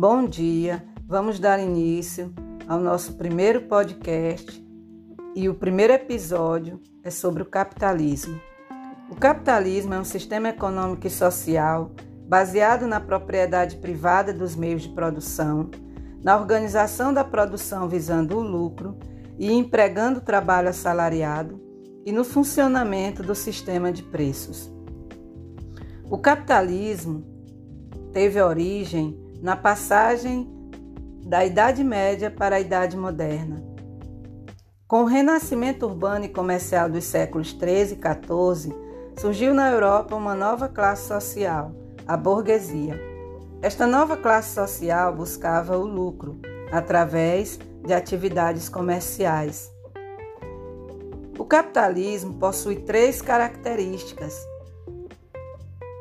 Bom dia, vamos dar início ao nosso primeiro podcast e o primeiro episódio é sobre o capitalismo. O capitalismo é um sistema econômico e social baseado na propriedade privada dos meios de produção, na organização da produção visando o lucro e empregando o trabalho assalariado e no funcionamento do sistema de preços. O capitalismo teve origem na passagem da Idade Média para a Idade Moderna. Com o renascimento urbano e comercial dos séculos 13 e 14, surgiu na Europa uma nova classe social, a burguesia. Esta nova classe social buscava o lucro através de atividades comerciais. O capitalismo possui três características.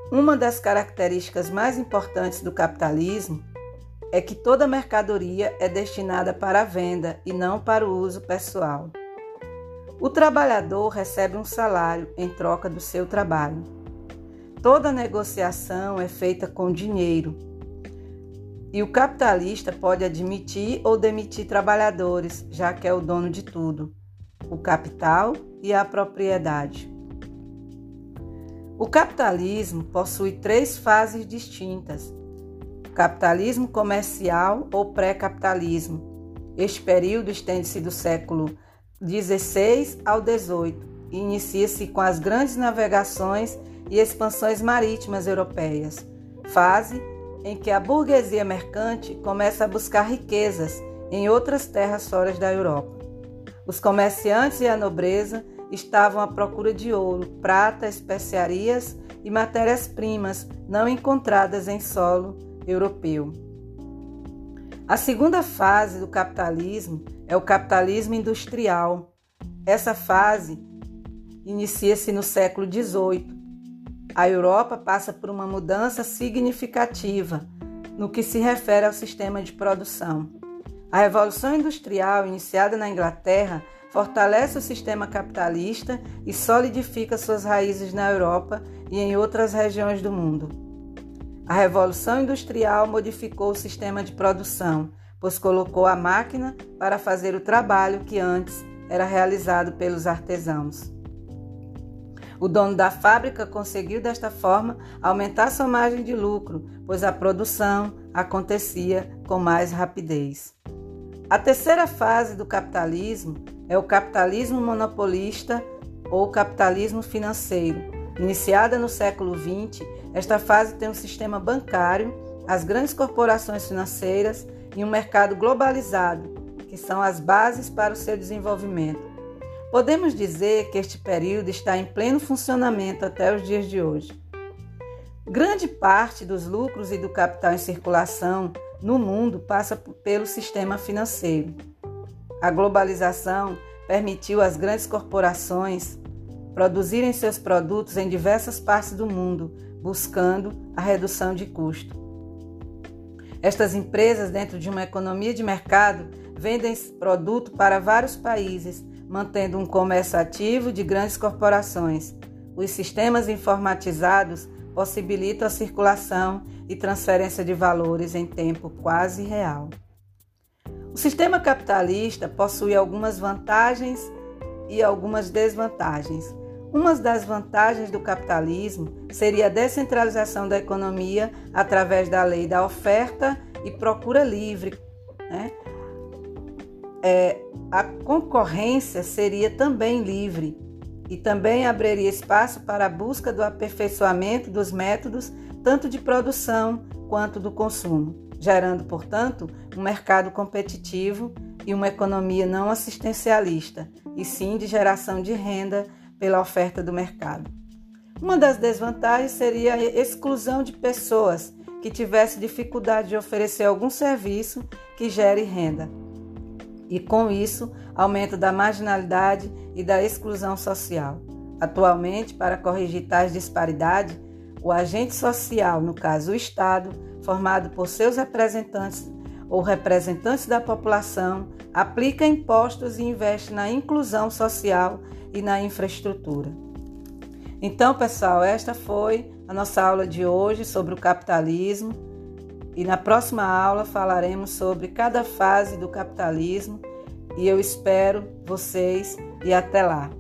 Uma das características mais importantes do capitalismo é que toda mercadoria é destinada para a venda e não para o uso pessoal. O trabalhador recebe um salário em troca do seu trabalho. Toda negociação é feita com dinheiro. E o capitalista pode admitir ou demitir trabalhadores, já que é o dono de tudo: o capital e a propriedade. O capitalismo possui três fases distintas: capitalismo comercial ou pré-capitalismo. Este período estende-se do século XVI ao XVIII e inicia-se com as grandes navegações e expansões marítimas europeias, fase em que a burguesia mercante começa a buscar riquezas em outras terras fora da Europa. Os comerciantes e a nobreza estavam à procura de ouro, prata, especiarias e matérias-primas não encontradas em solo europeu. A segunda fase do capitalismo é o capitalismo industrial. Essa fase inicia-se no século XVIII. A Europa passa por uma mudança significativa no que se refere ao sistema de produção. A Revolução Industrial, iniciada na Inglaterra, fortalece o sistema capitalista e solidifica suas raízes na Europa e em outras regiões do mundo. A Revolução Industrial modificou o sistema de produção, pois colocou a máquina para fazer o trabalho que antes era realizado pelos artesãos. O dono da fábrica conseguiu desta forma aumentar sua margem de lucro, pois a produção acontecia com mais rapidez. A terceira fase do capitalismo é o capitalismo monopolista ou capitalismo financeiro. Iniciada no século XX, esta fase tem um sistema bancário, as grandes corporações financeiras e um mercado globalizado, que são as bases para o seu desenvolvimento. Podemos dizer que este período está em pleno funcionamento até os dias de hoje. Grande parte dos lucros e do capital em circulação no mundo passa pelo sistema financeiro. A globalização permitiu às grandes corporações produzirem seus produtos em diversas partes do mundo, buscando a redução de custo. Estas empresas, dentro de uma economia de mercado, vendem produto para vários países, mantendo um comércio ativo de grandes corporações. Os sistemas informatizados possibilitam a circulação e transferência de valores em tempo quase real. O sistema capitalista possui algumas vantagens e algumas desvantagens. Uma das vantagens do capitalismo seria a descentralização da economia através da lei da oferta e procura livre. Né? É, a concorrência seria também livre e também abriria espaço para a busca do aperfeiçoamento dos métodos tanto de produção quanto do consumo gerando, portanto, um mercado competitivo e uma economia não assistencialista, e sim de geração de renda pela oferta do mercado. Uma das desvantagens seria a exclusão de pessoas que tivessem dificuldade de oferecer algum serviço que gere renda. E com isso, aumento da marginalidade e da exclusão social. Atualmente, para corrigir tais disparidades, o agente social, no caso o Estado, formado por seus representantes ou representantes da população, aplica impostos e investe na inclusão social e na infraestrutura. Então, pessoal, esta foi a nossa aula de hoje sobre o capitalismo E na próxima aula falaremos sobre cada fase do capitalismo e eu espero vocês e até lá.